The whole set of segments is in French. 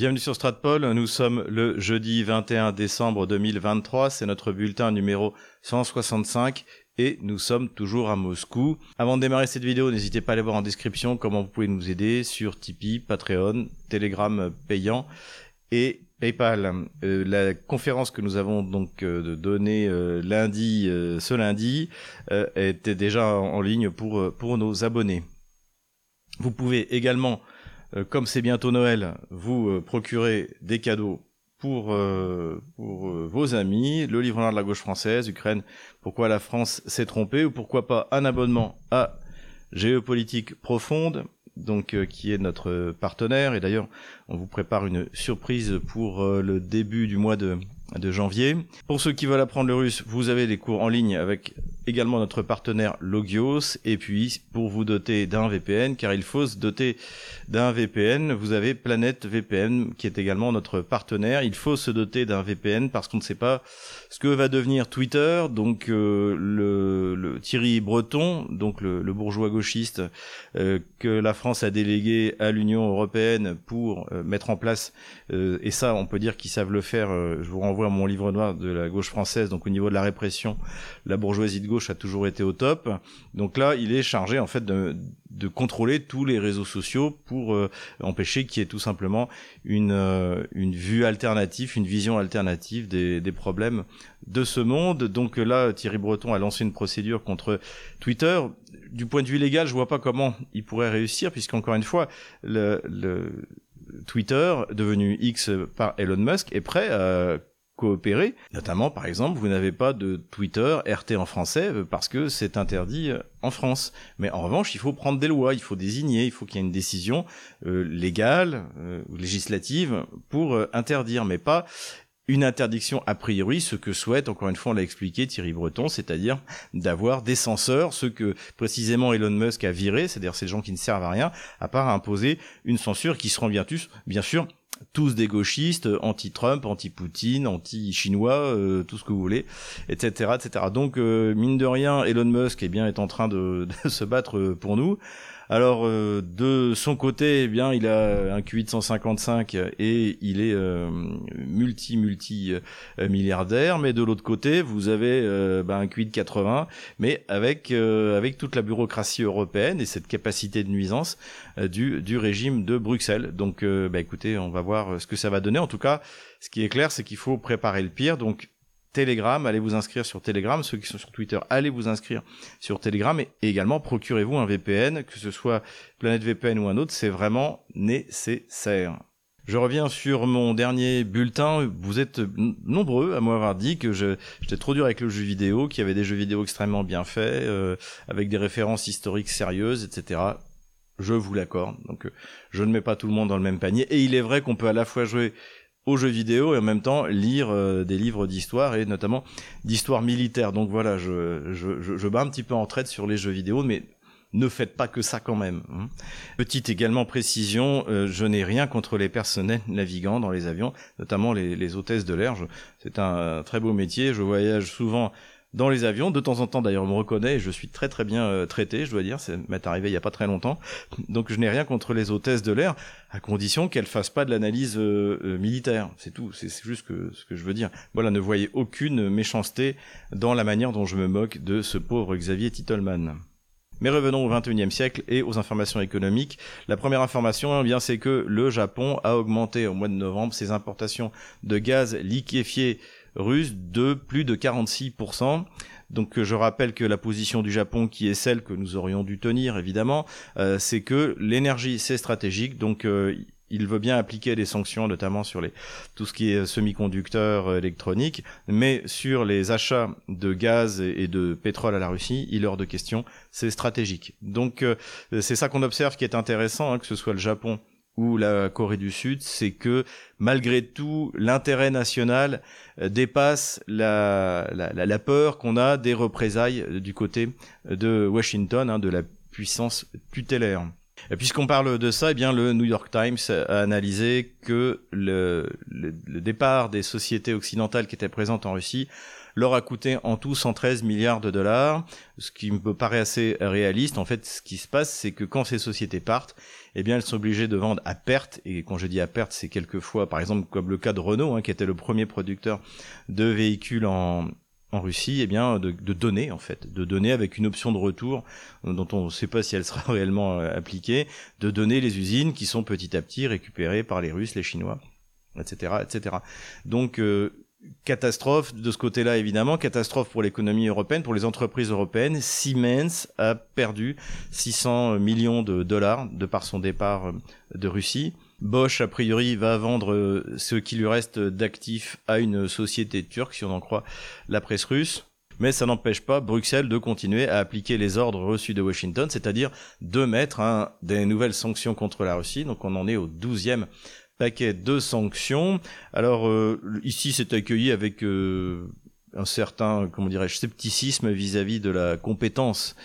Bienvenue sur Stratpol, nous sommes le jeudi 21 décembre 2023, c'est notre bulletin numéro 165 et nous sommes toujours à Moscou. Avant de démarrer cette vidéo, n'hésitez pas à aller voir en description comment vous pouvez nous aider sur Tipeee, Patreon, Telegram payant et PayPal. Euh, la conférence que nous avons donc euh, donnée euh, lundi, ce lundi, était déjà en ligne pour, pour nos abonnés. Vous pouvez également, comme c'est bientôt Noël, vous procurer des cadeaux pour, pour vos amis, le livre noir de la gauche française, Ukraine, pourquoi la France s'est trompée, ou pourquoi pas un abonnement à Géopolitique Profonde, donc euh, qui est notre partenaire. Et d'ailleurs, on vous prépare une surprise pour euh, le début du mois de, de janvier. Pour ceux qui veulent apprendre le russe, vous avez des cours en ligne avec également notre partenaire Logios. Et puis, pour vous doter d'un VPN, car il faut se doter d'un VPN, vous avez Planète VPN qui est également notre partenaire. Il faut se doter d'un VPN parce qu'on ne sait pas ce que va devenir Twitter. Donc, euh, le, Thierry Breton, donc le, bourgeois gauchiste euh, que la France a délégué à l'Union européenne pour euh, mettre en place, et ça, on peut dire qu'ils savent le faire. je vous renvoie à mon livre noir de la gauche française. Donc, au niveau de la répression, la bourgeoisie de gauche a toujours été au top. Donc là, il est chargé en fait de, de contrôler tous les réseaux sociaux pour euh, empêcher qu'il y ait tout simplement une, euh, une vue alternative, une vision alternative des, des problèmes de ce monde. Donc là, Thierry Breton a lancé une procédure contre Twitter. Du point de vue légal, je vois pas comment il pourrait réussir, puisqu'encore une fois, le Twitter, devenu X par Elon Musk, est prêt à coopérer. Notamment, par exemple, vous n'avez pas de Twitter RT en français euh, parce que c'est interdit euh, en France. Mais en revanche, il faut prendre des lois, il faut désigner, il faut qu'il y ait une décision euh, légale ou législative pour interdire, mais pas une interdiction a priori, ce que souhaite, encore une fois, on l'a expliqué Thierry Breton, c'est-à-dire d'avoir des censeurs, ce que précisément Elon Musk a viré, c'est-à-dire ces gens qui ne servent à rien, à part imposer une censure qui seront bien, bien sûr tous des gauchistes, anti-Trump, anti-Poutine, anti-chinois, euh, tout ce que vous voulez, etc., etc. Donc, euh, mine de rien, Elon Musk eh bien, est en train de se battre pour nous. Alors euh, de son côté, eh bien, il a un QI de 155 et il est euh, multi multi euh, milliardaire. Mais de l'autre côté, vous avez bah, un QI de 80, mais avec avec toute la bureaucratie européenne et cette capacité de nuisance du du régime de Bruxelles. Donc, bah, écoutez, on va voir ce que ça va donner. En tout cas, ce qui est clair, c'est qu'il faut préparer le pire. Donc Telegram, allez vous inscrire sur Telegram. Ceux qui sont sur Twitter, allez vous inscrire sur Telegram et, également procurez-vous un VPN, que ce soit Planète VPN ou un autre, c'est vraiment nécessaire. Je reviens sur mon dernier bulletin. Vous êtes nombreux à m'avoir dit que j'étais trop dur avec le jeu vidéo, qu'il y avait des jeux vidéo extrêmement bien faits, euh, avec des références historiques sérieuses, etc. Je vous l'accorde. Donc, euh, je ne mets pas tout le monde dans le même panier. Et il est vrai qu'on peut à la fois jouer aux jeux vidéo et en même temps lire euh, des livres d'histoire et notamment d'histoire militaire. Donc voilà, je, je, je, bats un petit peu en traite sur les jeux vidéo, mais ne faites pas que ça quand même. Hein. Petite également précision, euh, je n'ai rien contre les personnels navigants dans les avions, notamment les, les hôtesses de l'air. C'est un très beau métier, je voyage souvent dans les avions. De temps en temps, d'ailleurs, on me reconnaît et je suis très très bien euh, traité, je dois dire. C'est m'est arrivé il y a pas très longtemps. Donc, je n'ai rien contre les hôtesses de l'air, à condition qu'elles fassent pas de l'analyse euh, euh, militaire. C'est tout. C'est juste que, ce que je veux dire. Voilà, ne voyez aucune méchanceté dans la manière dont je me moque de ce pauvre Xavier Titelman. Mais revenons au XXIe siècle et aux informations économiques. La première information, eh bien, c'est que le Japon a augmenté au mois de novembre ses importations de gaz liquéfié russe de plus de 46%. Donc euh, je rappelle que la position du Japon, qui est celle que nous aurions dû tenir évidemment, euh, c'est que l'énergie c'est stratégique, donc euh, il veut bien appliquer des sanctions, notamment sur les, tout ce qui est semi-conducteurs électroniques, mais sur les achats de gaz et de pétrole à la Russie, il est hors de question, c'est stratégique. Donc c'est ça qu'on observe qui est intéressant, hein, que ce soit le Japon ou la Corée du Sud, c'est que malgré tout, l'intérêt national euh, dépasse la, la, peur qu'on a des représailles du côté de Washington, hein, de la puissance tutélaire. Puisqu'on parle de ça, eh bien le New York Times a analysé que le, le, départ des sociétés occidentales qui étaient présentes en Russie leur a coûté en tout 113 milliards de dollars, ce qui me paraît assez réaliste. En fait, ce qui se passe, c'est que quand ces sociétés partent, eh bien, elles sont obligées de vendre à perte. Et quand je dis à perte, c'est quelquefois, par exemple, comme le cas de Renault, hein, qui était le premier producteur de véhicules en, en Russie, eh bien, de, de, donner en fait, de donner avec une option de retour euh, dont on ne sait pas si elle sera réellement euh, appliquée, de donner les usines qui sont petit à petit récupérées par les Russes, les Chinois, etc., etc. Donc euh, catastrophe de ce côté-là évidemment, catastrophe pour l'économie européenne, pour les entreprises européennes. Siemens a perdu 600 millions de dollars de par son départ de Russie. Bosch, a priori, va vendre euh, ce qui lui reste d'actifs à une société turque, si on en croit la presse russe. Mais ça n'empêche pas Bruxelles de continuer à appliquer les ordres reçus de Washington, c'est-à-dire de mettre des nouvelles sanctions contre la Russie. Donc on en est au douzième paquet de sanctions. Alors euh, ici, c'est accueilli avec euh, un certain, comment dirais-je, scepticisme vis-à-vis de la compétence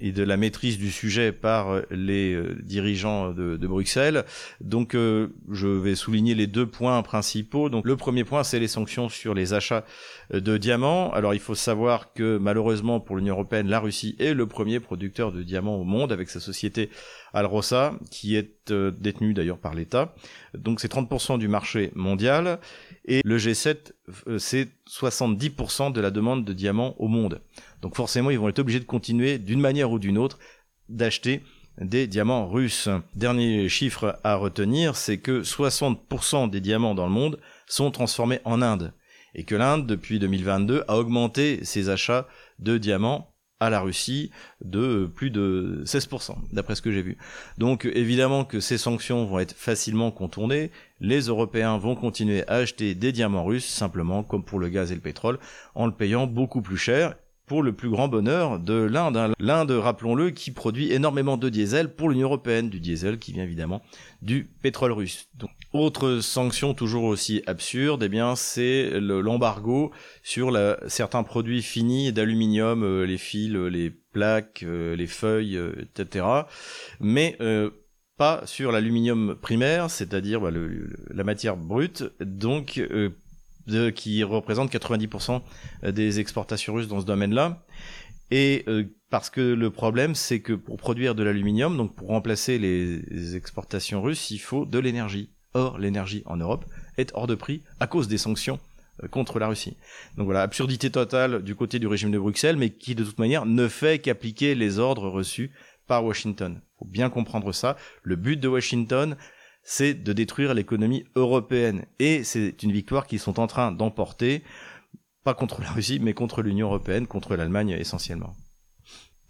et de la maîtrise du sujet par euh, les euh, dirigeants de, Bruxelles. Donc euh, je vais souligner les deux points principaux. Donc le premier point, c'est les sanctions sur les achats de diamants. Alors il faut savoir que malheureusement pour l'Union européenne, la Russie est le premier producteur de diamants au monde avec sa société Alrosa, qui est détenue d'ailleurs par l'État. Donc c'est 30% du marché mondial. Et le G7, c'est 70% de la demande de diamants au monde. Donc forcément, ils vont être obligés de continuer d'une manière ou d'une autre d'acheter des diamants russes. Dernier chiffre à retenir, c'est que 60% des diamants dans le monde sont transformés en Inde. Et que l'Inde, depuis 2022, a augmenté ses achats de diamants à la Russie de plus de 16%, d'après ce que j'ai vu. Donc évidemment que ces sanctions vont être facilement contournées, les Européens vont continuer à acheter des diamants russes, simplement comme pour le gaz et le pétrole, en le payant beaucoup plus cher, pour le plus grand bonheur de l'Inde. Hein. L'Inde, rappelons-le, qui produit énormément de diesel pour l'Union européenne, du diesel qui vient évidemment du pétrole russe. Donc, autre sanction toujours aussi absurde, eh bien c'est l'embargo sur la, certains produits finis d'aluminium, euh, les fils, les plaques, euh, les feuilles, euh, etc. Mais pas sur l'aluminium primaire, c'est-à-dire bah, la matière brute. Donc de, qui représente 90% des exportations russes dans ce domaine-là. Et euh, parce que le problème, c'est que pour produire de l'aluminium, donc pour remplacer les, exportations russes, il faut de l'énergie. Or, l'énergie en Europe est hors de prix à cause des sanctions euh, contre la Russie. Donc voilà, absurdité totale du côté du régime de Bruxelles, mais qui de toute manière ne fait qu'appliquer les ordres reçus par Washington. Faut bien comprendre ça. Le but de Washington, c'est de détruire l'économie européenne. Et c'est une victoire qu'ils sont en train d'emporter, pas contre la Russie, mais contre l'Union européenne, contre l'Allemagne essentiellement.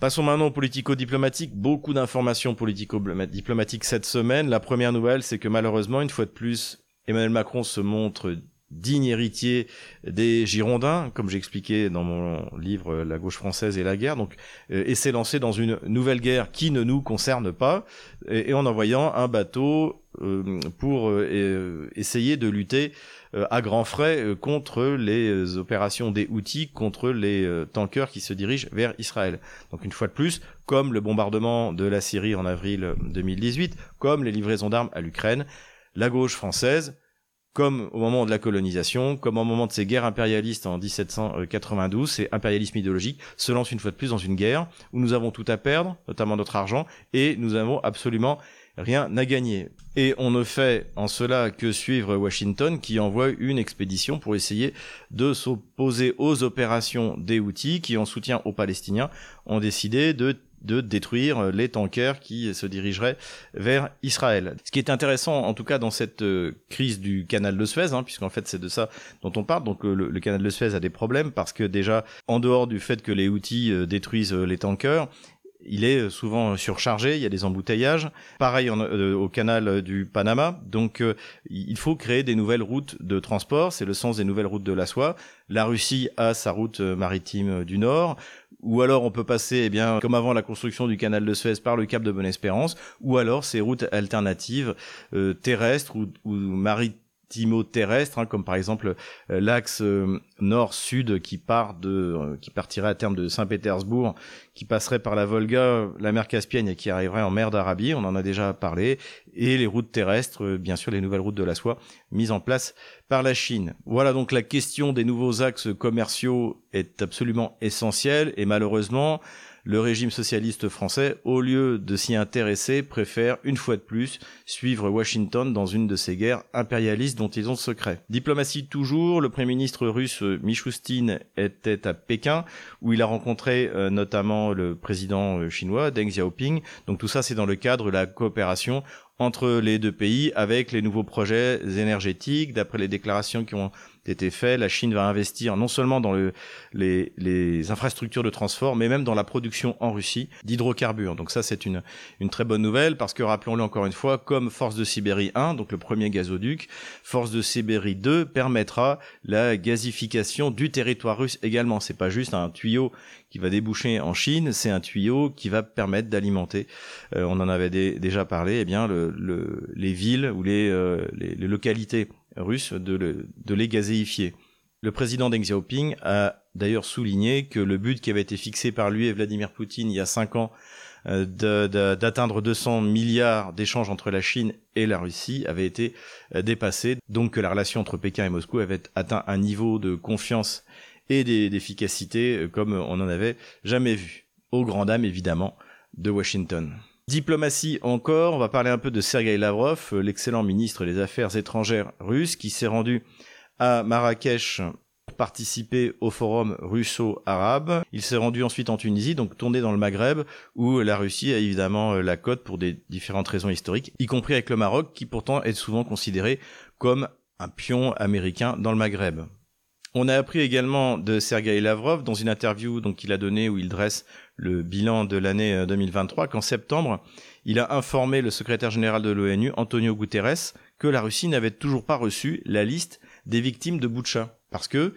Passons maintenant aux politico-diplomatiques. Beaucoup d'informations politico-diplomatiques cette semaine. La première nouvelle, c'est que malheureusement, une fois de plus, Emmanuel Macron se montre digne héritier des Girondins, comme j'expliquais dans mon livre La gauche française et la guerre, donc euh, et s'est lancé dans une nouvelle guerre qui ne nous concerne pas, et, en envoyant un bateau euh, pour euh, essayer de lutter à grands frais contre les opérations des outils, contre les tankers qui se dirigent vers Israël. Donc une fois de plus, comme le bombardement de la Syrie en avril 2018, comme les livraisons d'armes à l'Ukraine, la gauche française comme au moment de la colonisation, comme au moment de ces guerres impérialistes en 1792, c'est impérialisme idéologique, se lance une fois de plus dans une guerre où nous avons tout à perdre, notamment notre argent, et nous avons absolument rien à gagner. Et on ne fait en cela que suivre Washington qui envoie une expédition pour essayer de s'opposer aux opérations des Houthis qui, en soutien aux Palestiniens, ont décidé de de détruire les tankers qui se dirigeraient vers Israël. Ce qui est intéressant, en tout cas dans cette euh, crise du canal de Suez, hein, puisqu'en fait c'est de ça dont on parle. Donc euh, le, canal de Suez a des problèmes parce que déjà, en dehors du fait que les outils euh, détruisent les tankers, il est souvent surchargé, il y a des embouteillages. Pareil au canal du Panama. Donc il faut créer des nouvelles routes de transport, c'est le sens des nouvelles routes de la soie. La Russie a sa route maritime du Nord ou alors on peut passer, eh bien, comme avant la construction du canal de Suez, par le cap de Bonne-Espérance, ou alors ces routes alternatives euh, terrestres ou, ou terrestres, hein, comme par exemple euh, l'axe euh, nord-sud qui part de, euh, qui partirait à terme de Saint-Pétersbourg, qui passerait par la Volga, la mer Caspienne et qui arriverait en mer d'Arabie. On en a déjà parlé. Et les routes terrestres, bien sûr, les nouvelles routes de la soie mises en place par la Chine. Voilà donc la question des nouveaux axes commerciaux est absolument essentielle et malheureusement, le régime socialiste français, au lieu de s'y intéresser, préfère une fois de plus suivre Washington dans une de ces guerres impérialistes dont ils ont secret. Diplomatie toujours, le Premier ministre russe Michoustine était à Pékin où il a rencontré euh, notamment le président euh, chinois Deng Xiaoping. Donc tout ça c'est dans le cadre de la coopération entre les deux pays avec les nouveaux projets énergétiques. D'après les déclarations qui ont été faites, la Chine va investir non seulement dans le, les, infrastructures de transport, mais même dans la production en Russie d'hydrocarbures. Donc ça, c'est une, très bonne nouvelle parce que rappelons-le encore une fois, comme Force de Sibérie 1, donc le premier gazoduc, Force de Sibérie 2 permettra la gazification du territoire russe également. C'est pas juste un tuyau qui va déboucher en Chine, c'est un tuyau qui va permettre d'alimenter, euh, on en avait déjà parlé, eh bien le, le, les villes ou les, euh, localités russes de, le, les gazéifier. Le président Deng Xiaoping a d'ailleurs souligné que le but qui avait été fixé par lui et Vladimir Poutine il y a cinq ans euh, d'atteindre 200 milliards d'échanges entre la Chine et la Russie avait été euh, dépassé, donc que la relation entre Pékin et Moscou avait atteint un niveau de confiance et d'efficacité euh, comme on n'en avait jamais vu. Aux grand dames évidemment de Washington. Diplomatie encore, on va parler un peu de Sergei Lavrov, l'excellent ministre des Affaires étrangères russe qui s'est rendu à Marrakech pour participer au forum russo-arabe. Il s'est rendu ensuite en Tunisie, donc tourné dans le Maghreb, où la Russie a évidemment la cote pour des différentes raisons historiques, y compris avec le Maroc, qui pourtant est souvent considéré comme un pion américain dans le Maghreb. On a appris également de Sergei Lavrov dans une interview donc qu'il a donnée où il dresse le bilan de l'année 2023 euh, qu'en septembre, il a informé le secrétaire général de l'ONU, Antonio Guterres, que la Russie n'avait toujours pas reçu la liste des victimes de Boucha parce que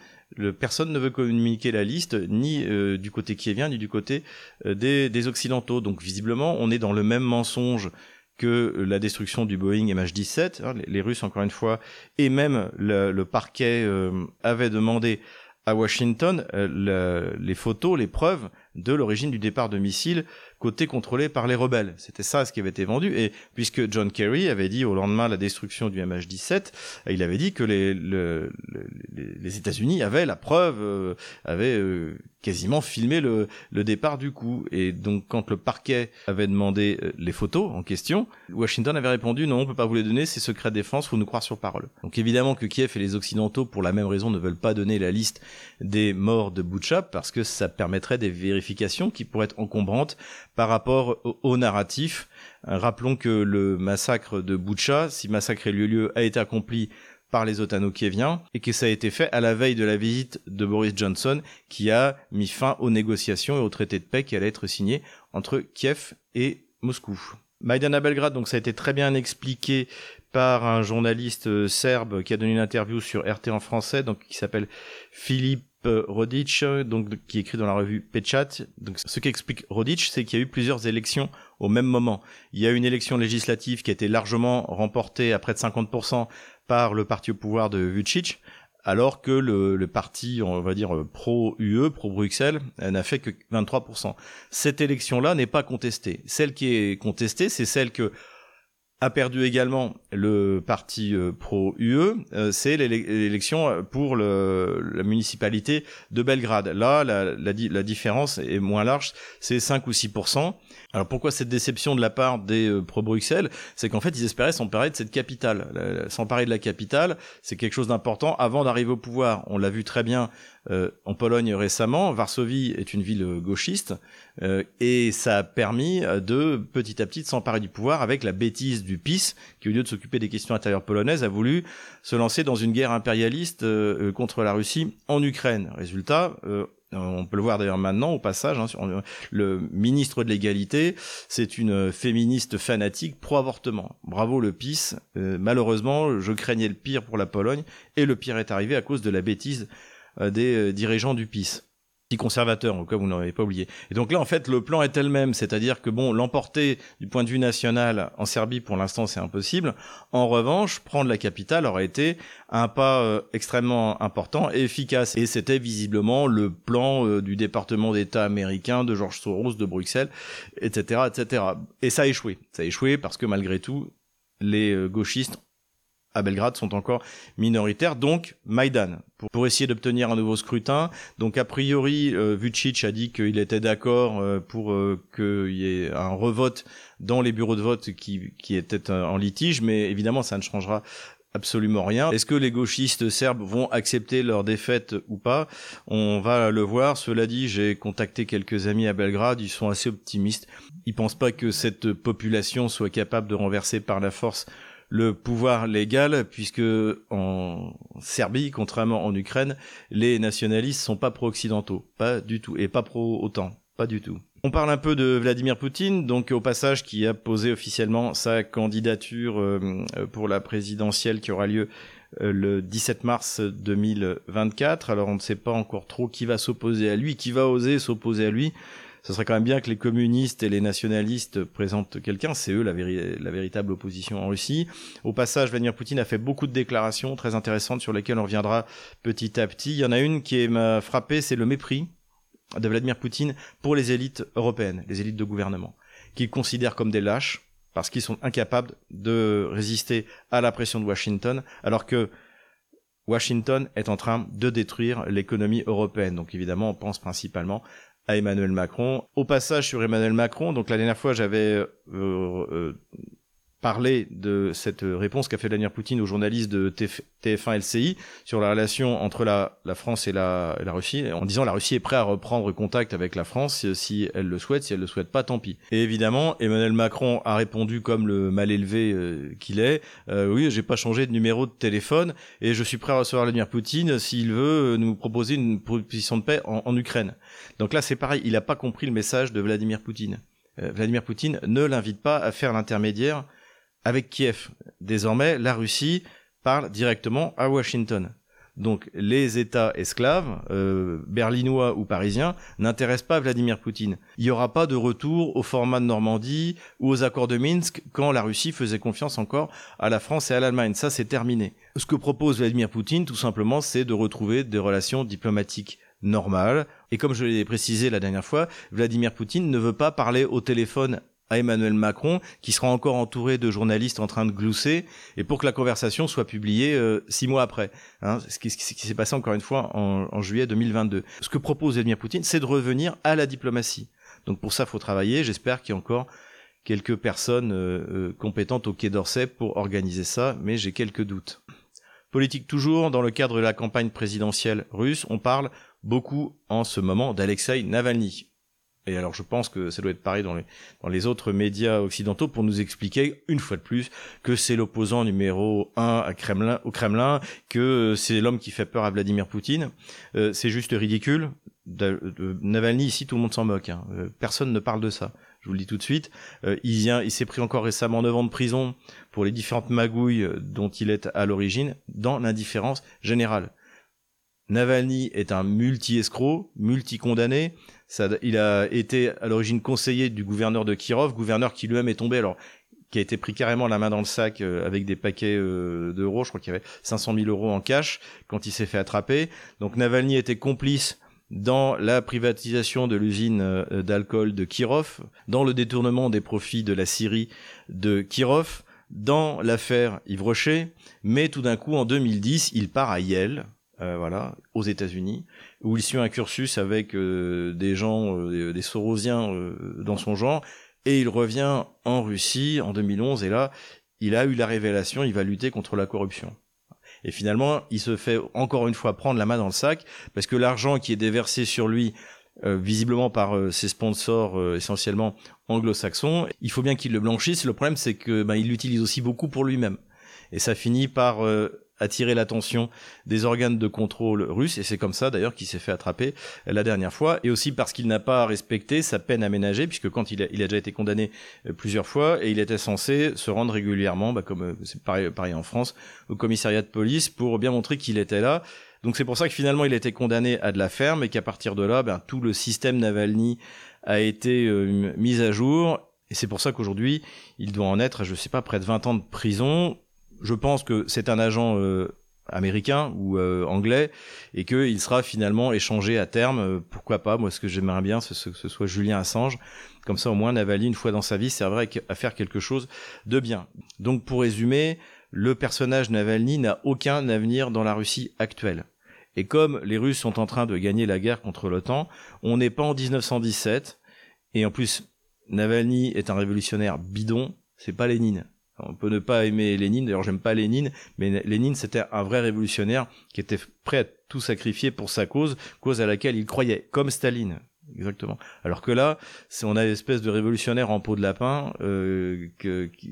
personne ne veut communiquer la liste ni euh, du côté kievien ni du côté euh, des occidentaux. Donc visiblement, on est dans le même mensonge que la destruction du Boeing MH17. Hein, les, Russes, encore une fois, et même le, parquet euh, avait demandé à Washington euh, les photos, les preuves de l'origine du départ de missiles côté contrôlé par les rebelles. C'était ça ce qui avait été vendu. Et puisque John Kerry avait dit au lendemain de la destruction du MH17, il avait dit que les, les États-Unis avaient la preuve, euh, avaient euh, quasiment filmé le, le, départ du coup. Et donc quand le parquet avait demandé euh, les photos en question, Washington avait répondu non, on peut pas vous les donner, c'est secret défense, faut nous croire sur parole. Donc évidemment que Kiev et les Occidentaux, pour la même raison, ne veulent pas donner la liste des morts de Butcha parce que ça permettrait des vérifications qui pourraient être encombrantes par rapport au, narratif. Euh, rappelons que le massacre de Boucha, si massacre a eu lieu, a été accompli par les otano-kieviens et que ça a été fait à la veille de la visite de Boris Johnson qui a mis fin aux négociations et au traité de paix qui allait être signé entre Kiev et Moscou. Maïdan à Belgrade, donc ça a été très bien expliqué par un journaliste euh, serbe qui a donné une interview sur RT en français, donc qui s'appelle Philippe Rodic, donc qui écrit dans la revue Pechat. Donc, ce qu'explique Rodic, c'est qu'il y a eu plusieurs élections au même moment. Il y a eu une élection législative qui a été largement remportée à près de 50% par le parti au pouvoir de Vucic, alors que le, le parti, on va dire pro-UE, pro-Bruxelles, n'a fait que 23%. Cette élection-là n'est pas contestée. Celle qui est contestée, c'est celle que a perdu également le parti euh, pro-UE, euh, c'est l'élection pour le, la municipalité de Belgrade. Là, la, la, la différence est moins large, c'est 5 ou 6 alors pourquoi cette déception de la part des euh, pro-Bruxelles? C'est qu'en fait, ils espéraient s'emparer de cette capitale. S'emparer de la capitale, c'est quelque chose d'important avant d'arriver au pouvoir. On l'a vu très bien euh, en Pologne récemment. Varsovie est une ville gauchiste euh, et ça a permis de petit à petit s'emparer du pouvoir avec la bêtise du PIS qui, au lieu de s'occuper des questions intérieures polonaises, a voulu se lancer dans une guerre impérialiste contre la Russie en Ukraine. Résultat, on peut le voir d'ailleurs maintenant au passage. Hein, le ministre de l'égalité, c'est une féministe fanatique pro-avortement. Bravo le PIS. Euh, malheureusement, je craignais le pire pour la Pologne et le pire est arrivé à cause de la bêtise euh, des euh, dirigeants du PIS. Petit conservateur, au cas vous n'avez pas oublié. Et donc là, en fait, le plan est elle-même, c'est-à-dire que bon, l'emporter du point de vue national en Serbie, pour l'instant, c'est impossible. En revanche, prendre la capitale aurait été un pas euh, extrêmement important et efficace. Et c'était visiblement le plan euh, du département d'État américain, de George Soros, de Bruxelles, etc., etc. Et ça a échoué. Ça a échoué parce que malgré tout, les euh, gauchistes à Belgrade sont encore minoritaires. Donc, Maïdan, pour, essayer d'obtenir un nouveau scrutin. Donc, a priori, euh, Vucic a dit qu'il était d'accord euh, pour euh, qu'il y ait un revote dans les bureaux de vote qui, qui étaient en litige, mais évidemment, ça ne changera absolument rien. Est-ce que les gauchistes serbes vont accepter leur défaite ou pas? On va le voir. Cela dit, j'ai contacté quelques amis à Belgrade, ils sont assez optimistes. Ils pensent pas que cette population soit capable de renverser par la force le pouvoir légal, puisque en Serbie, contrairement en Ukraine, les nationalistes sont pas pro-occidentaux, pas du tout, et pas pro-OTAN, pas du tout. On parle un peu de Vladimir Poutine, donc au passage qui a posé officiellement sa candidature euh, pour la présidentielle qui aura lieu euh, le 17 mars 2024. Alors on ne sait pas encore trop qui va s'opposer à lui, qui va oser s'opposer à lui ce serait quand même bien que les communistes et les nationalistes présentent quelqu'un. C'est eux la, véritable opposition en Russie. Au passage, Vladimir Poutine a fait beaucoup de déclarations très intéressantes sur lesquelles on reviendra petit à petit. Il y en a une qui m'a frappé, c'est le mépris de Vladimir Poutine pour les élites européennes, les élites de gouvernement, qu'il considère comme des lâches parce qu'ils sont incapables de résister à la pression de Washington, alors que Washington est en train de détruire l'économie européenne. Donc évidemment, on pense principalement à Emmanuel Macron. Au passage sur Emmanuel Macron, donc la dernière fois j'avais euh, euh, parler de cette réponse qu'a fait Vladimir Poutine aux journalistes de TF1 LCI sur la relation entre la, France et la, Russie, en disant la Russie est prête à reprendre contact avec la France si elle le souhaite, si elle le souhaite pas, tant pis. Et évidemment, Emmanuel Macron a répondu comme le mal élevé euh, qu'il est, euh, oui, j'ai pas changé de numéro de téléphone et je suis prêt à recevoir Vladimir Poutine s'il veut nous proposer une proposition de paix en, Ukraine. Donc là, c'est pareil, il a pas compris le message de Vladimir Poutine. Euh, Vladimir Poutine ne l'invite pas à faire l'intermédiaire avec Kiev. Désormais, la Russie parle directement à Washington. Donc les États esclaves, euh, berlinois ou parisiens, n'intéressent pas Vladimir Poutine. Il n'y aura pas de retour au format de Normandie ou aux accords de Minsk quand la Russie faisait confiance encore à la France et à l'Allemagne. Ça, c'est terminé. Ce que propose Vladimir Poutine, tout simplement, c'est de retrouver des relations diplomatiques normales. Et comme je l'ai précisé la dernière fois, Vladimir Poutine ne veut pas parler au téléphone à Emmanuel Macron, qui sera encore entouré de journalistes en train de glousser, et pour que la conversation soit publiée euh, six mois après. Hein, ce qui, s'est passé encore une fois en, juillet 2022. Ce que propose Vladimir Poutine, c'est de revenir à la diplomatie. Donc pour ça, il faut travailler. J'espère qu'il y a encore quelques personnes euh, euh, compétentes au Quai d'Orsay pour organiser ça, mais j'ai quelques doutes. Politique toujours, dans le cadre de la campagne présidentielle russe, on parle beaucoup en ce moment d'Alexei Navalny et alors je pense que ça doit être pareil dans les, dans les autres médias occidentaux pour nous expliquer une fois de plus que c'est l'opposant numéro un à Kremlin, au Kremlin, que c'est l'homme qui fait peur à Vladimir Poutine. Euh, c'est juste ridicule. Navalny ici tout le monde s'en moque. Hein. Euh, personne ne parle de ça. Je vous le dis tout de suite. Euh, il, il s'est pris encore récemment 9 ans de prison pour les différentes magouilles dont il est à l'origine dans l'indifférence générale. Navalny est un multi-escroc, multi-condamné. Il a été à l'origine conseiller du gouverneur de Kirov, gouverneur qui lui-même est tombé, alors qui a été pris carrément la main dans le sac euh, avec des paquets euh, d'euros. Je crois qu'il y avait 500 000 euros en cash quand il s'est fait attraper. Donc Navalny était complice dans la privatisation de l'usine euh, d'alcool de Kirov, dans le détournement des profits de la Syrie de Kirov, dans l'affaire Yves Rocher, mais tout d'un coup, en 2010, il part à Yale, euh, voilà, aux États-Unis, où il suit un cursus avec euh, des gens, euh, des Sorosiens dans son genre, et il revient en Russie en 2011, et là, il a eu la révélation, il va lutter contre la corruption. Et finalement, il se fait encore une fois prendre la main dans le sac, parce que l'argent qui est déversé sur lui, visiblement par ses sponsors essentiellement anglo-saxons, il faut bien qu'il le blanchisse. Le problème, c'est que ben, il l'utilise aussi beaucoup pour lui-même. Et ça finit par attirer l'attention des organes de contrôle russes, et c'est comme ça d'ailleurs qu'il s'est fait attraper la dernière fois, et aussi parce qu'il n'a pas respecté sa peine aménagée, puisque quand il a, il a déjà été condamné euh, plusieurs fois, et il était censé se rendre régulièrement, bah, comme euh, c'est pareil, pareil en France, au commissariat de police pour bien montrer qu'il était là. Donc c'est pour ça que finalement il a été condamné à de la ferme, et qu'à partir de là, ben, tout le système Navalny a été euh, mis à jour, et c'est pour ça qu'aujourd'hui, il doit en être, je sais pas, près de 20 ans de prison, je pense que c'est un agent euh, américain ou euh, anglais et qu'il sera finalement échangé à terme. Euh, pourquoi pas? Moi, ce que j'aimerais bien, c'est que ce soit Julien Assange. Comme ça, au moins, Navalny, une fois dans sa vie, servirait à faire quelque chose de bien. Donc, pour résumer, le personnage Navalny n'a aucun avenir dans la Russie actuelle. Et comme les Russes sont en train de gagner la guerre contre l'OTAN, on n'est pas en 1917. Et en plus, Navalny est un révolutionnaire bidon, c'est pas Lénine. On peut ne pas aimer Lénine, d'ailleurs j'aime pas Lénine, mais Lénine c'était un vrai révolutionnaire qui était prêt à tout sacrifier pour sa cause, cause à laquelle il croyait, comme Staline. Exactement. Alors que là, on a une espèce de révolutionnaire en peau de lapin euh,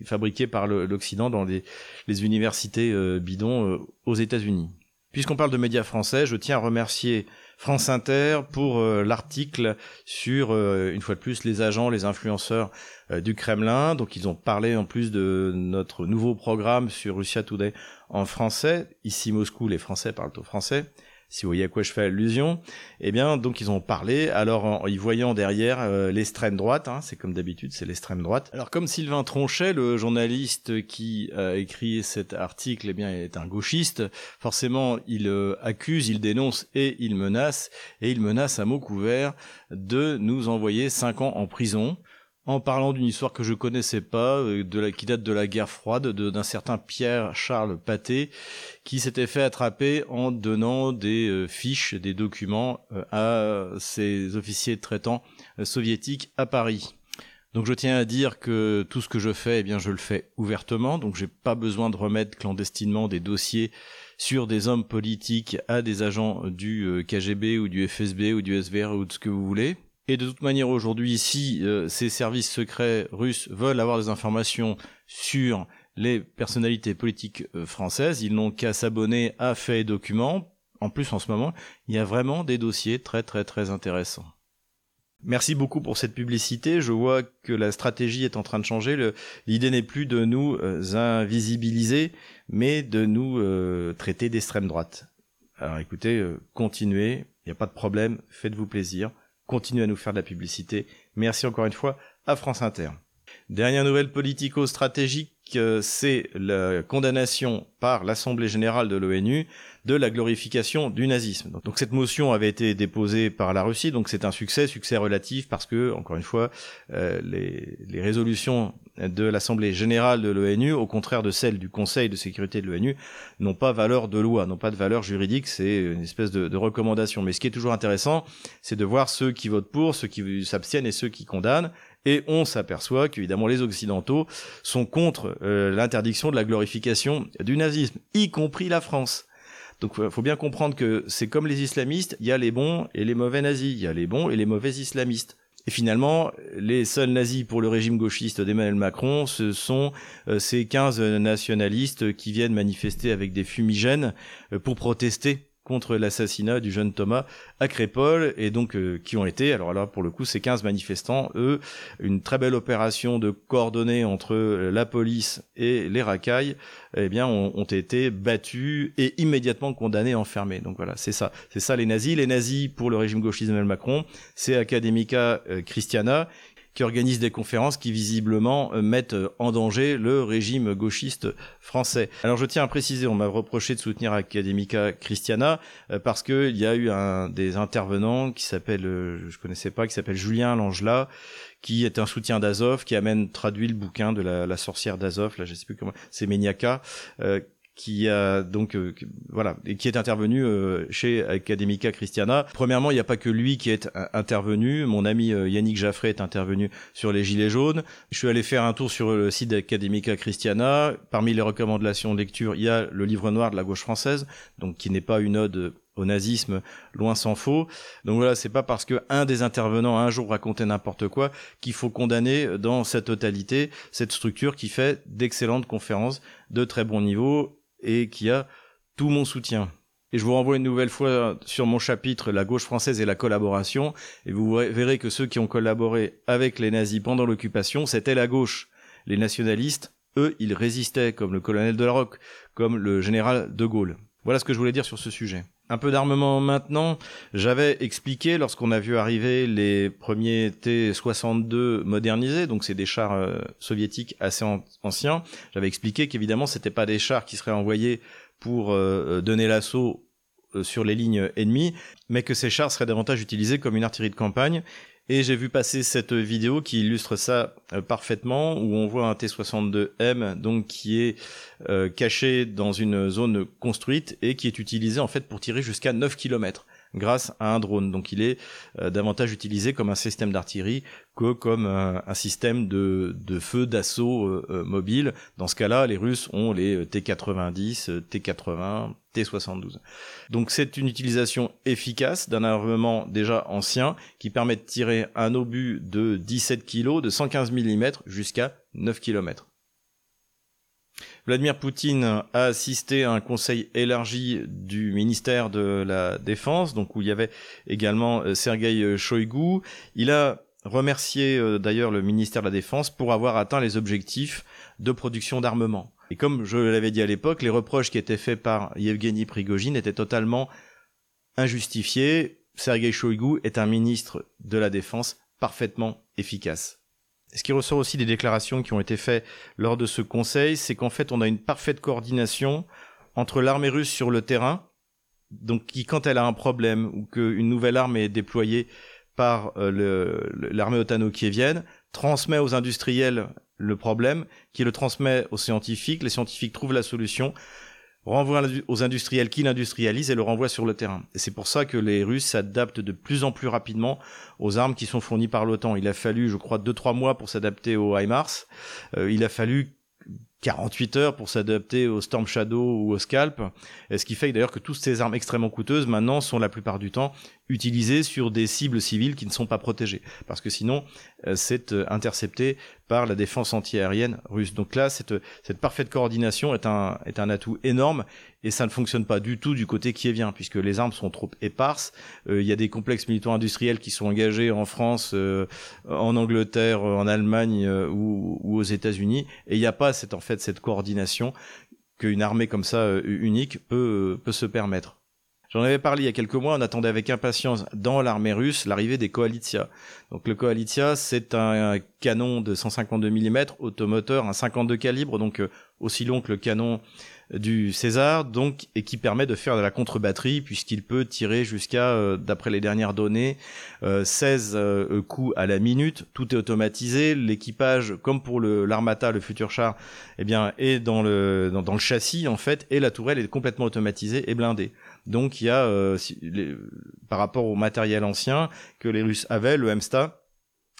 fabriqué par l'Occident dans les, les universités euh, bidons euh, aux États-Unis. Puisqu'on parle de médias français, je tiens à remercier France Inter pour euh, l'article sur, euh, une fois de plus, les agents, les influenceurs euh, du Kremlin. Donc ils ont parlé en plus de notre nouveau programme sur Russia Today en français. Ici Moscou, les Français parlent au français si vous voyez à quoi je fais allusion, eh bien, donc ils ont parlé, alors en, y voyant derrière euh, l'extrême droite, hein, c'est comme d'habitude, c'est l'extrême droite. Alors comme Sylvain Tronchet, le journaliste qui a écrit cet article, eh bien, est un gauchiste, forcément, il euh, accuse, il dénonce et il menace, et il menace à mot couvert de nous envoyer cinq ans en prison en parlant d'une histoire que je connaissais pas, euh, qui date de la guerre froide, d'un certain Pierre Charles Paté, qui s'était fait attraper en donnant des euh, fiches, des documents euh, à ses officiers traitants soviétiques à Paris. Donc je tiens à dire que tout ce que je fais, eh bien je le fais ouvertement, donc j'ai pas besoin de remettre clandestinement des dossiers sur des hommes politiques à des agents du KGB ou du FSB ou du SVR ou de ce que vous voulez. Et de toute manière, aujourd'hui, si euh, ces services secrets russes veulent avoir des informations sur les personnalités politiques euh, françaises, ils n'ont qu'à s'abonner à Faits et Documents. En plus, en ce moment, il y a vraiment des dossiers très très très intéressants. Merci beaucoup pour cette publicité. Je vois que la stratégie est en train de changer. L'idée n'est plus de nous euh, invisibiliser, mais de nous traiter d'extrême droite. Alors écoutez, continuez, il n'y a pas de problème, faites-vous plaisir continuez à nous faire de la publicité. Merci encore une fois à France Inter. Dernière nouvelle politico-stratégique, euh, c'est la condamnation par l'Assemblée générale de l'ONU de la glorification du nazisme. Donc, cette motion avait été déposée par la Russie, donc c'est un succès, succès relatif parce que, encore une fois, euh, les, les, résolutions de l'Assemblée générale de l'ONU, au contraire de celles du Conseil de sécurité de l'ONU, n'ont pas valeur de loi, n'ont pas de valeur juridique, c'est une espèce de, recommandation. Mais ce qui est toujours intéressant, c'est de voir ceux qui votent pour, ceux qui s'abstiennent et ceux qui condamnent. Et on s'aperçoit qu'évidemment les Occidentaux sont contre euh, l'interdiction de la glorification du nazisme, y compris la France. Donc il faut bien comprendre que c'est comme les islamistes, il y a les bons et les mauvais nazis, il y a les bons et les mauvais islamistes. Et finalement, les seuls nazis pour le régime gauchiste d'Emmanuel Macron, ce sont euh, ces 15 nationalistes qui viennent manifester avec des fumigènes euh, pour protester contre l'assassinat du jeune Thomas à Crépole et donc euh, qui ont été alors là pour le coup ces 15 manifestants eux une très belle opération de coordonnée entre la police et les racailles eh bien ont, été battus et immédiatement condamnés enfermés. Donc voilà c'est ça. C'est ça les nazis. Les nazis pour le régime gauchiste d'Emmanuel Macron c'est Academica euh, Christiana qui organise des conférences qui visiblement euh, mettent euh, en danger le régime gauchiste français. Alors je tiens à préciser, on m'a reproché de soutenir Academica Christiana euh, parce qu'il y a eu un des intervenants qui s'appelle, je connaissais pas, qui s'appelle Julien Langelat, qui est un soutien d'Azov, qui amène traduit le bouquin de la, sorcière d'Azov, là je sais plus comment, c'est Meniaka, qui a donc euh, voilà et qui est intervenu euh, chez Academica Christiana. Premièrement, il n'y a pas que lui qui est intervenu. Mon ami euh, Yannick Jaffray est intervenu sur les gilets jaunes. Je suis allé faire un tour sur le site d'Academica Christiana. Parmi les recommandations de lecture, il y a le livre noir de la gauche française, donc qui n'est pas une ode au nazisme, loin s'en faut. Donc voilà, c'est pas parce que un des intervenants un jour racontait n'importe quoi qu'il faut condamner dans sa totalité cette structure qui fait d'excellentes conférences de très bon niveau et qui a tout mon soutien. Et je vous renvoie une nouvelle fois sur mon chapitre La gauche française et la collaboration, et vous verrez que ceux qui ont collaboré avec les nazis pendant l'occupation, c'était la gauche. Les nationalistes, eux, ils résistaient, comme le colonel de la Roque, comme le général de Gaulle. Voilà ce que je voulais dire sur ce sujet. Un peu d'armement maintenant. J'avais expliqué lorsqu'on a vu arriver les premiers T-62 modernisés, donc c'est des chars euh, soviétiques assez anciens. J'avais expliqué qu'évidemment c'était pas des chars qui seraient envoyés pour euh, donner l'assaut euh, sur les lignes ennemies, mais que ces chars seraient davantage utilisés comme une artillerie de campagne. Et j'ai vu passer cette vidéo qui illustre ça euh, parfaitement, où on voit un T-62M donc qui est euh, caché dans une zone construite et qui est utilisé en fait pour tirer jusqu'à 9 km grâce à un drone. Donc il est euh, davantage utilisé comme un système d'artillerie que comme un, système de, de feu d'assaut mobile. Dans ce cas-là, les Russes ont les T-90, T-80, T-72. Donc c'est une utilisation efficace d'un armement déjà ancien qui permet de tirer un obus de 17 kg, de 115 mm jusqu'à 9 km. Vladimir Poutine a assisté à un conseil élargi du ministère de la Défense, où il y avait également euh, Sergei Shoigu. Il a remercié euh, d'ailleurs le ministère de la Défense pour avoir atteint les objectifs de production d'armement. Et comme je l'avais dit à l'époque, les reproches qui étaient faits par Yevgeny Prigogine étaient totalement injustifiés. Sergei Shoigu est un ministre de la Défense parfaitement efficace. Ce qui ressort aussi des déclarations qui ont été faites lors de ce conseil, c'est qu'en fait, on a une parfaite coordination entre l'armée russe sur le terrain, donc qui, quand elle a un problème ou qu'une nouvelle arme est déployée par euh, l'armée otano-kievienne, transmet aux industriels le problème, qui le transmet aux scientifiques, les scientifiques trouvent la solution, renvoie aux industriels qui l'industrialisent et le renvoie sur le terrain. Et c'est pour ça que les Russes s'adaptent de plus en plus rapidement aux armes qui sont fournies par l'OTAN. Il a fallu, je crois, deux trois mois pour s'adapter aux HIMARS. Euh, il a fallu 48 heures pour s'adapter au Storm Shadow ou au Scalp, ce qui fait d'ailleurs que toutes ces armes extrêmement coûteuses maintenant sont la plupart du temps utilisées sur des cibles civiles qui ne sont pas protégées, parce que sinon euh, c'est euh, intercepté par la défense antiaérienne russe. Donc là, cette, cette parfaite coordination est un, est un atout énorme et ça ne fonctionne pas du tout du côté qui est vient, puisque les armes sont trop éparses. Euh, il y a des complexes militaires industriels qui sont engagés en France, en Angleterre, en Allemagne ou, ou, aux États-Unis, et il n'y a pas cette en fait cette coordination qu'une armée comme ça unique peut, peut se permettre. J'en avais parlé il y a quelques mois, on attendait avec impatience dans l'armée russe l'arrivée des Koalitia. Donc le Koalitia, c'est un, canon de 152 mm automoteur, un 52 calibre, donc euh, aussi long que le canon du César, donc et qui permet de faire de la contre-batterie puisqu'il peut tirer jusqu'à, euh, d'après les dernières données, 16 euh, coups à la minute. Tout est automatisé. L'équipage, comme pour le l'Armata, le futur char, eh bien est dans le dans, le châssis en fait, et la tourelle est complètement automatisée et blindée. Donc il y a, euh, par rapport au matériel ancien que les Russes avaient, le MSTA,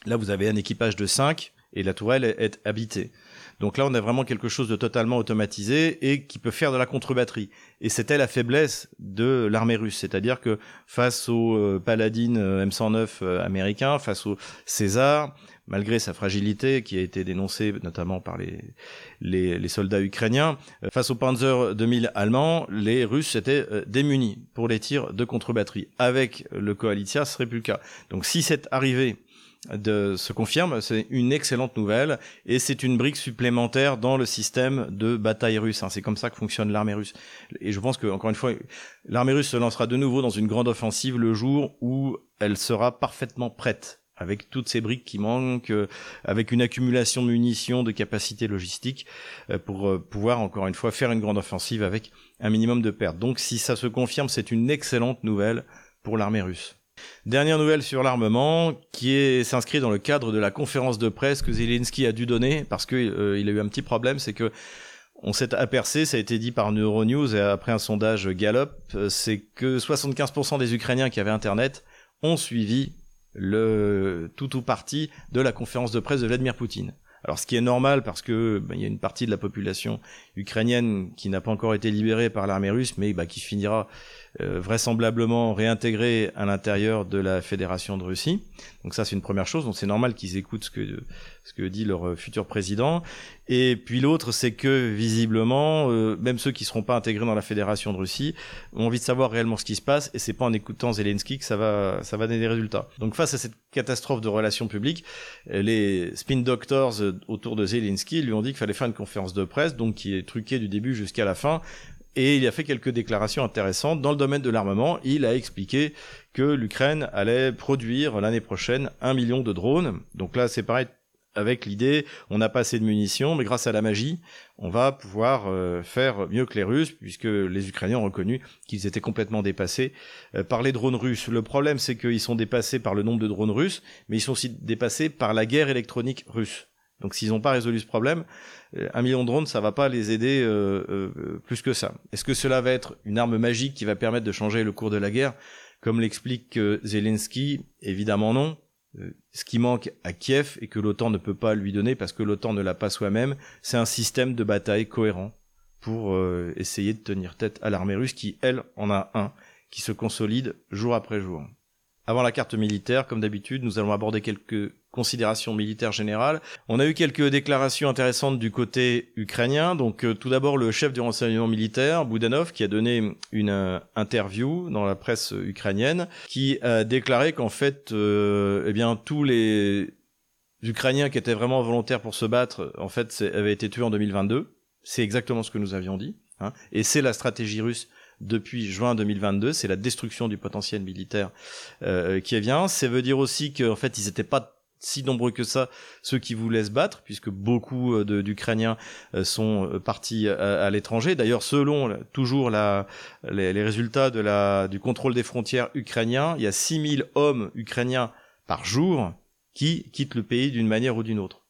là vous avez un équipage de 5 et la tourelle est, habitée. Donc là, on a vraiment quelque chose de totalement automatisé et qui peut faire de la contre-batterie. Et c'était la faiblesse de l'armée russe, c'est-à-dire que face au euh, Paladin euh, M109 américain, face au César, malgré sa fragilité qui a été dénoncée notamment par les, les, soldats ukrainiens, euh, face au Panzer 2000 allemand, les Russes étaient euh, démunis pour les tirs de contre-batterie. Avec le Koalitia, ce serait plus le cas. Donc si cette arrivée de, se confirme, c'est une excellente nouvelle et c'est une brique supplémentaire dans le système de bataille russe. Hein. C'est comme ça que fonctionne l'armée russe. Et je pense que encore une fois, l'armée russe se lancera de nouveau dans une grande offensive le jour où elle sera parfaitement prête avec toutes ces briques qui manquent, euh, avec une accumulation de munitions, de capacités logistiques, euh, pour euh, pouvoir encore une fois faire une grande offensive avec un minimum de pertes. Donc si ça se confirme, c'est une excellente nouvelle pour l'armée russe. Dernière nouvelle sur l'armement, qui s'inscrit dans le cadre de la conférence de presse que Zelensky a dû donner, parce qu'il il a eu un petit problème, c'est que on s'est aperçu, ça a été dit par Neuronews et après un sondage Gallup, c'est que 75% des Ukrainiens qui avaient Internet ont suivi le tout ou partie de la conférence de presse de Vladimir Poutine. Alors ce qui est normal parce que ben, il y a une partie de la population ukrainienne qui n'a pas encore été libérée par l'armée russe, mais bah, qui finira euh, vraisemblablement réintégrée à l'intérieur de la Fédération de Russie. Donc ça c'est une première chose. Donc c'est normal qu'ils écoutent ce que ce que dit leur euh, futur président. Et puis l'autre c'est que visiblement euh, même ceux qui seront pas intégrés dans la Fédération de Russie ont envie de savoir réellement ce qui se passe et c'est pas en écoutant Zelensky que ça va ça va donner des résultats. Donc face à cette catastrophe de relations publiques, les spin doctors autour de Zelensky lui ont dit qu'il fallait faire une conférence de presse donc qui est truquée du début jusqu'à la fin et il a fait quelques déclarations intéressantes. Dans le domaine de l'armement, il a expliqué que l'Ukraine allait produire l'année prochaine un million de drones. Donc là, c'est pareil avec l'idée, on n'a pas assez de munitions, mais grâce à la magie, on va pouvoir euh, faire mieux que les Russes, puisque les Ukrainiens ont reconnu qu'ils étaient complètement dépassés euh, par les drones russes. Le problème, c'est qu'ils sont dépassés par le nombre de drones russes, mais ils sont aussi dépassés par la guerre électronique russe. Donc s'ils n'ont pas résolu ce problème, euh, un million de drones, ça va pas les aider euh, euh, plus que ça. Est-ce que cela va être une arme magique qui va permettre de changer le cours de la guerre? Comme l'explique Zelensky, évidemment non. Ce qui manque à Kiev et que l'OTAN ne peut pas lui donner parce que l'OTAN ne l'a pas soi-même, c'est un système de bataille cohérent pour essayer de tenir tête à l'armée russe qui, elle, en a un, qui se consolide jour après jour. Avant la carte militaire, comme d'habitude, nous allons aborder quelques considérations militaires générales. On a eu quelques déclarations intéressantes du côté ukrainien. Donc euh, tout d'abord le chef du renseignement militaire, Boudanov, qui a donné une euh, interview dans la presse ukrainienne, qui a déclaré qu'en fait, euh, eh bien tous les Ukrainiens qui étaient vraiment volontaires pour se battre, en fait, avaient été tués en 2022. C'est exactement ce que nous avions dit. Hein. Et c'est la stratégie russe depuis juin 2022. C'est la destruction du potentiel militaire euh, qui vient. Ça veut dire aussi qu'en fait, ils n'étaient pas si nombreux que ça ceux qui voulaient se battre, puisque beaucoup euh, d'Ukrainiens euh, sont euh, partis à, l'étranger. D'ailleurs, selon toujours la, les, résultats de la, du contrôle des frontières ukrainiens, il y a 6000 hommes ukrainiens par jour qui quittent le pays d'une manière ou d'une autre.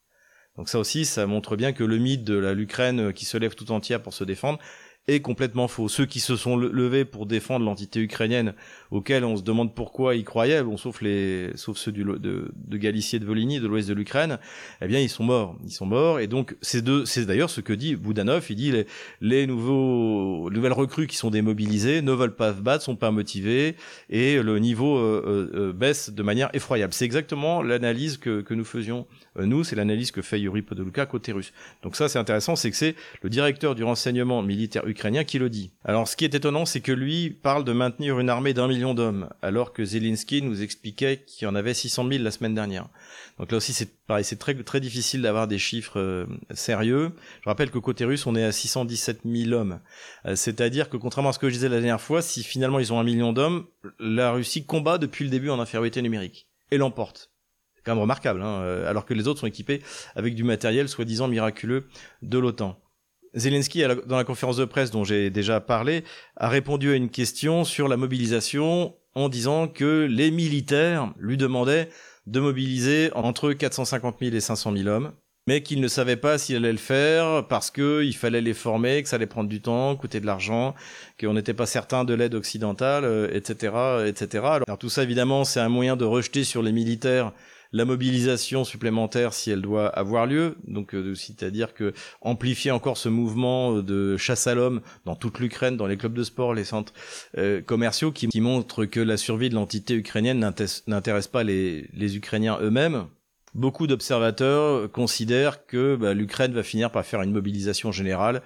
Donc ça aussi, ça montre bien que le mythe de l'Ukraine qui se lève tout entière pour se défendre, est complètement faux. Ceux qui se sont levés pour défendre l'entité ukrainienne, auxquels on se demande pourquoi ils croyaient, bon, sauf les, sauf ceux du, de, de Galicie et de Volhynie, de l'ouest de l'Ukraine, eh bien, ils sont morts. Ils sont morts. Et donc, c'est c'est d'ailleurs ce que dit Boudanov. Il dit les, les nouveaux, nouvelles recrues qui sont démobilisées ne veulent pas se battre, sont pas motivés, et le niveau euh, euh, euh, baisse de manière effroyable. C'est exactement l'analyse que, que nous faisions nous. C'est l'analyse que fait Yuri Podoluka côté russe. Donc ça, c'est intéressant, c'est que c'est le directeur du renseignement militaire qui le dit. Alors ce qui est étonnant, c'est que lui parle de maintenir une armée d'un million d'hommes, alors que Zelensky nous expliquait qu'il y en avait 600 000 la semaine dernière. Donc là aussi, c'est pareil, c'est très très difficile d'avoir des chiffres euh, sérieux. Je rappelle que côté russe, on est à 617 000 hommes. Euh, c'est-à-dire que contrairement à ce que je disais la dernière fois, si finalement ils ont un million d'hommes, la Russie combat depuis le début en infériorité numérique et l'emporte C'est quand même remarquable, hein, euh, alors que les autres sont équipés avec du matériel soi-disant miraculeux de l'OTAN. Zelensky, dans la conférence de presse dont j'ai déjà parlé, a répondu à une question sur la mobilisation en disant que les militaires lui demandaient de mobiliser entre 450 000 et 500 000 hommes, mais qu'il ne savait pas s'il allait le faire parce qu'il fallait les former, que ça allait prendre du temps, coûter de l'argent, qu'on n'était pas certain de l'aide occidentale, etc., euh, etc. Alors tout ça, évidemment, c'est un moyen de rejeter sur les militaires la mobilisation supplémentaire si elle doit avoir lieu, donc euh, c'est-à-dire que amplifier encore ce mouvement de chasse à l'homme dans toute l'Ukraine, dans les clubs de sport, les centres euh, commerciaux, qui, qui montrent que la survie de l'entité ukrainienne n'intéresse pas les, les Ukrainiens eux-mêmes. Beaucoup d'observateurs considèrent que bah, l'Ukraine va finir par faire une mobilisation générale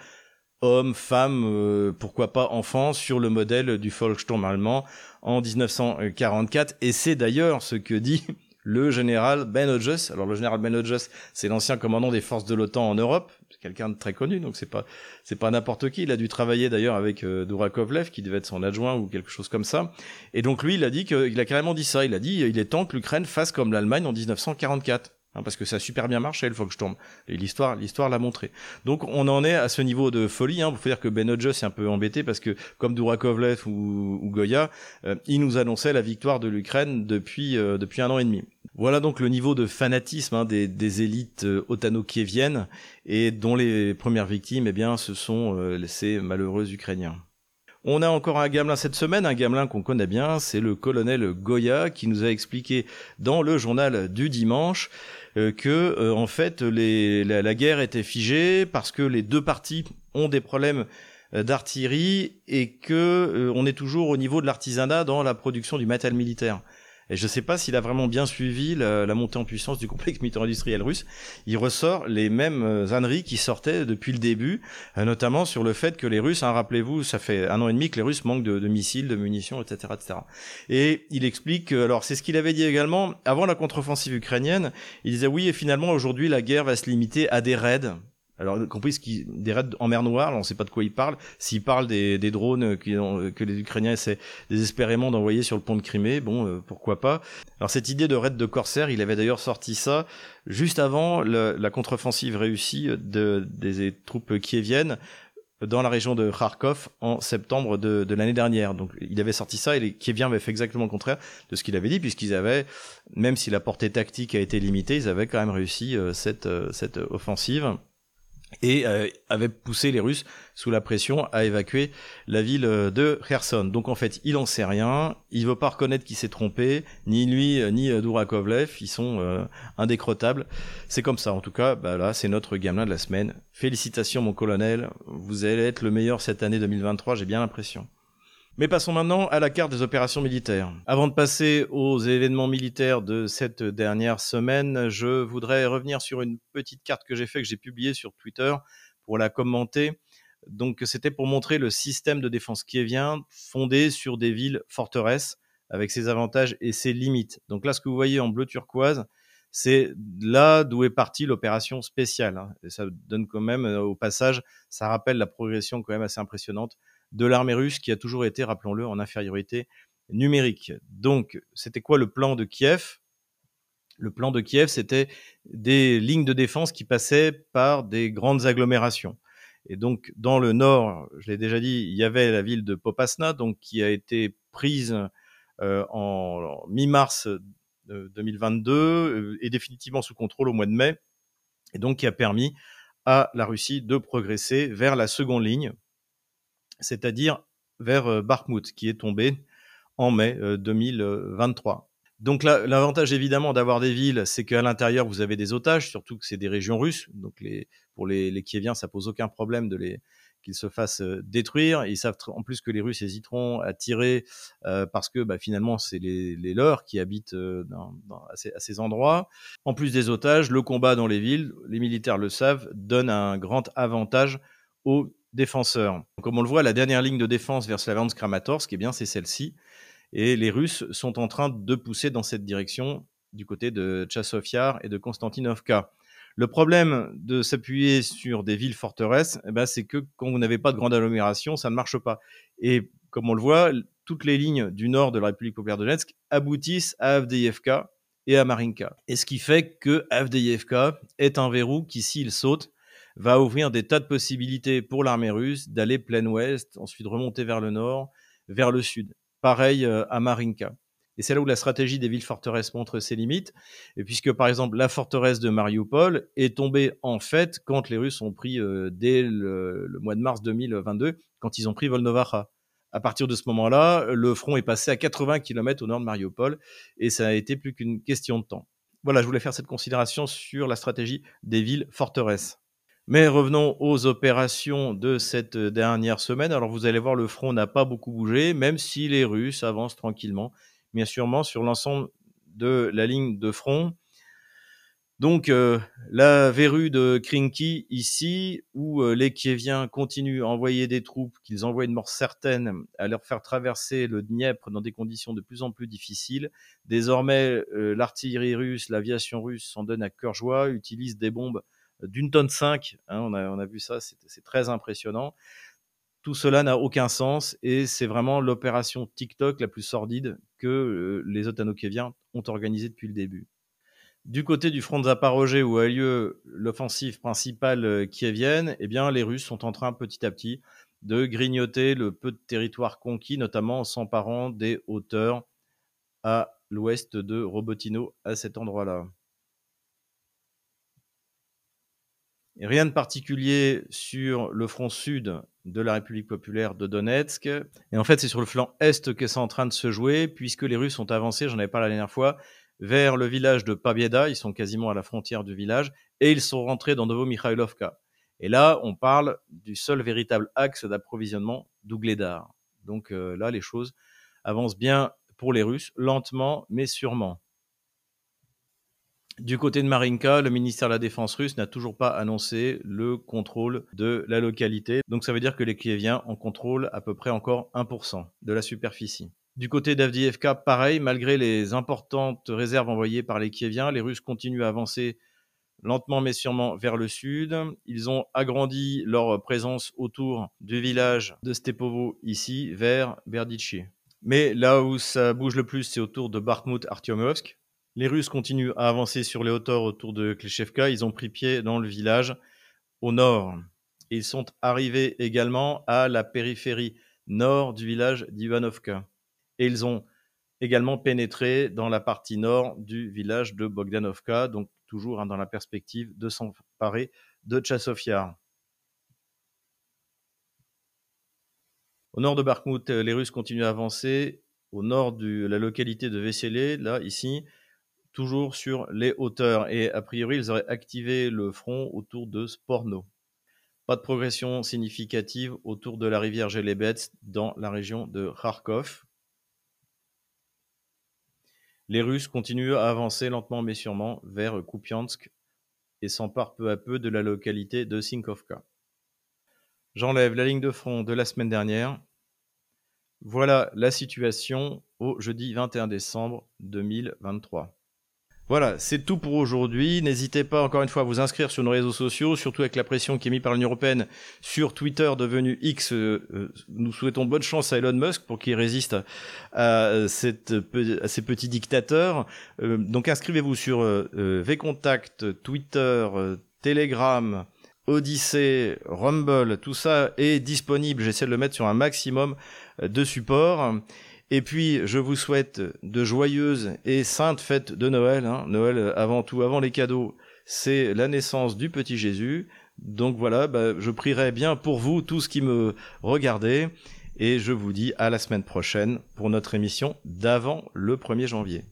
hommes, femmes, euh, pourquoi pas enfants, sur le modèle du Volkssturm allemand en 1944. Et c'est d'ailleurs ce que dit le général Ben Hodges. Alors le général Ben Hodges, c'est l'ancien commandant des forces de l'OTAN en Europe, c'est quelqu'un de très connu, donc c'est pas c'est pas n'importe qui. Il a dû travailler d'ailleurs avec euh, qui devait être son adjoint ou quelque chose comme ça. Et donc lui, il a dit a carrément dit ça. Il a dit il est temps que l'Ukraine fasse comme l'Allemagne en 1944. Hein, parce que ça a super bien marché le Volkssturm. Et l'histoire, l'histoire l'a montré. Donc on en est à ce niveau de folie. Hein. Faut dire que Ben Hodges est un peu embêté parce que comme Dourakovlev ou, ou Goya, euh, il nous annonçait la victoire de l'Ukraine depuis euh, depuis un an et demi. Voilà donc le niveau de fanatisme hein, des, des, élites euh, otano-kieviennes et dont les premières victimes, eh bien, ce sont euh, ces malheureux Ukrainiens. On a encore un gamelin cette semaine, un gamelin qu'on connaît bien, c'est le colonel Goya qui nous a expliqué dans le journal du dimanche euh, que euh, en fait la, guerre était figée parce que les deux parties ont des problèmes d'artillerie et que on est toujours au niveau de l'artisanat dans la production du matériel militaire. Et je ne sais pas s'il a vraiment bien suivi la, montée en puissance du complexe militaire-industriel russe. Il ressort les mêmes euh, âneries qui sortaient depuis le début, euh, notamment sur le fait que les Russes, hein, rappelez-vous, ça fait un an et demi que les Russes manquent de, missiles, de munitions, etc., etc. Et il explique, alors c'est ce qu'il avait dit également, avant la contre-offensive ukrainienne, il disait oui, et finalement aujourd'hui la guerre va se limiter à des raids alors, compris ce qui, des raids en mer Noire, on ne sait pas de quoi il parle. S'il parle des, des drones qui que les Ukrainiens essaient désespérément d'envoyer sur le pont de Crimée, bon, euh, pourquoi pas. Alors, cette idée de raid de corsaires, il avait d'ailleurs sorti ça juste avant la contre-offensive réussie de, des troupes kieviennes dans la région de Kharkov en septembre de, de l'année dernière. Donc il avait sorti ça et les Kieviens avaient fait exactement le contraire de ce qu'il avait dit, puisqu'ils avaient, même si la portée tactique a été limitée, ils avaient quand même réussi euh, cette, euh, cette offensive et euh, avait poussé les Russes sous la pression à évacuer la ville euh, de Kherson. Donc en fait, il en sait rien, il veut pas reconnaître qu'il s'est trompé, ni lui euh, ni Dourakovlev, ils sont indécrottables. C'est comme ça en tout cas, bah là c'est notre gamelin de la semaine. Félicitations mon colonel, vous allez être le meilleur cette année 2023, j'ai bien l'impression. Mais passons maintenant à la carte des opérations militaires. Avant de passer aux événements militaires de cette dernière semaine, je voudrais revenir sur une petite carte que j'ai faite, que j'ai publiée sur Twitter pour la commenter. Donc c'était pour montrer le système de défense kievien fondé sur des villes forteresses avec ses avantages et ses limites. Donc là, ce que vous voyez en bleu turquoise, c'est là d'où est partie l'opération spéciale. Et ça donne quand même, euh, au passage, ça rappelle la progression quand même assez impressionnante de l'armée russe qui a toujours été, rappelons-le, en infériorité numérique. Donc, c'était quoi le plan de Kiev? Le plan de Kiev, c'était des lignes de défense qui passaient par des grandes agglomérations. Et donc, dans le nord, je l'ai déjà dit, il y avait la ville de Popasna, qui a été prise euh, en, mi-mars 2022 euh, et définitivement sous contrôle au mois de mai, et donc qui a permis à la Russie de progresser vers la seconde ligne c'est-à-dire vers euh, Bakhmut, qui est tombé en mai 2023. Euh, donc l'avantage évidemment d'avoir des villes, c'est qu'à l'intérieur vous avez des otages, surtout que c'est des régions russes. Donc pour les, les Kieviens, ça pose aucun problème qu'ils se fassent euh, détruire. Ils savent en plus que les Russes hésiteront à tirer parce que bah, finalement c'est les, leurs qui habitent à, ces, à, ces, endroits. En plus des otages, le combat dans les villes, les militaires le savent, donne un grand avantage aux défenseurs. Comme on le voit, la dernière ligne de défense vers Slavyansk Kramatorsk, eh bien, c'est celle-ci. Et les Russes sont en train de pousser dans cette direction du côté de Tchassov et de Konstantinovka. Le problème de s'appuyer sur des villes forteresses, eh ben, c'est que quand vous n'avez pas de grande agglomération, ça ne marche pas. Et comme on le voit, toutes les lignes du nord de la République populaire de Donetsk aboutissent à Avdeyevka et à Marinka. Et ce qui fait que Avdeyevka est un verrou qui, s'il saute, va ouvrir des tas de possibilités pour l'armée russe d'aller plein ouest, ensuite remonter vers le nord, vers le sud. Pareil euh, à Marinka. Et c'est là où la stratégie des villes forteresses montre ses limites, et puisque par exemple la forteresse de Mariupol est tombée en fait quand les Russes ont pris euh, dès le, mois de mars 2022, quand ils ont pris Volnovakha. À partir de ce moment-là, le front est passé à 80 km au nord de Mariupol, et ça a été plus qu'une question de temps. Voilà, je voulais faire cette considération sur la stratégie des villes forteresses. Mais revenons aux opérations de cette dernière semaine. Alors vous allez voir, le front n'a pas beaucoup bougé, même si les Russes avancent tranquillement, bien sûrement sur l'ensemble de la ligne de front. Donc euh, la verrue de Krinky ici, où euh, les Kieviens continuent à envoyer des troupes qu'ils envoient de mort certaine à leur faire traverser le Dniepr dans des conditions de plus en plus difficiles. Désormais, euh, l'artillerie russe, l'aviation russe s'en donne à cœur joie, utilise des bombes d'une tonne 5. Hein, on, a, vu ça, c'est très impressionnant. Tout cela n'a aucun sens et c'est vraiment l'opération TikTok la plus sordide que euh, les Otanokeviens ont organisée depuis le début. Du côté du front de Zaporozhye où a lieu l'offensive principale euh, kievienne, eh bien, les Russes sont en train petit à petit de grignoter le peu de territoire conquis, notamment en s'emparant des hauteurs à l'ouest de Robotino à cet endroit-là. Rien de particulier sur le front sud de la République populaire de Donetsk. Et en fait, c'est sur le flanc est que c'est en train de se jouer, puisque les Russes ont avancé, j'en avais pas la dernière fois, vers le village de Pabieda, ils sont quasiment à la frontière du village, et ils sont rentrés dans Novo-Mikhailovka. Et là, on parle du seul véritable axe d'approvisionnement d'Ougledar. Donc euh, là, les choses avancent bien pour les Russes, lentement mais sûrement. Du côté de Marinka, le ministère de la Défense russe n'a toujours pas annoncé le contrôle de la localité. Donc ça veut dire que les Kieviens en contrôlent à peu près encore 1% de la superficie. Du côté d'Avdiivka, pareil, malgré les importantes réserves envoyées par les Kieviens, les Russes continuent à avancer lentement mais sûrement vers le sud. Ils ont agrandi leur présence autour du village de Stepovo ici, vers Berditchi. Mais là où ça bouge le plus, c'est autour de Bakhmut-Artyomovsk. Les Russes continuent à avancer sur les hauteurs autour de Kleshevka. Ils ont pris pied dans le village au nord. Ils sont arrivés également à la périphérie nord du village d'Ivanovka. Et ils ont également pénétré dans la partie nord du village de Bogdanovka, donc toujours hein, dans la perspective de s'emparer de Tchassofyar. Au nord de Bakhmut, les Russes continuent à avancer. Au nord de la localité de Vesselé, là, ici, toujours sur les hauteurs. Et a priori, ils auraient activé le front autour de Sporno. Pas de progression significative autour de la rivière Gelebets dans la région de Kharkov. Les Russes continuent à avancer lentement mais sûrement vers Kupiansk et s'emparent peu à peu de la localité de Sinkovka. J'enlève la ligne de front de la semaine dernière. Voilà la situation au jeudi 21 décembre 2023. Voilà, c'est tout pour aujourd'hui. N'hésitez pas encore une fois à vous inscrire sur nos réseaux sociaux, surtout avec la pression qui est mise par l'Union européenne sur Twitter devenu X. Euh, euh, nous souhaitons bonne chance à Elon Musk pour qu'il résiste à, à, ces petits dictateurs. Euh, donc inscrivez-vous sur Vcontact, Twitter, Telegram, Odyssey, Rumble, tout ça est disponible. J'essaie de le mettre sur un maximum de supports. Et puis, je vous souhaite de joyeuses et saintes fêtes de Noël. Hein. Noël, avant tout, avant les cadeaux, c'est la naissance du petit Jésus. Donc voilà, bah, je prierai bien pour vous, tous qui me regardez. Et je vous dis à la semaine prochaine pour notre émission d'avant le 1er janvier.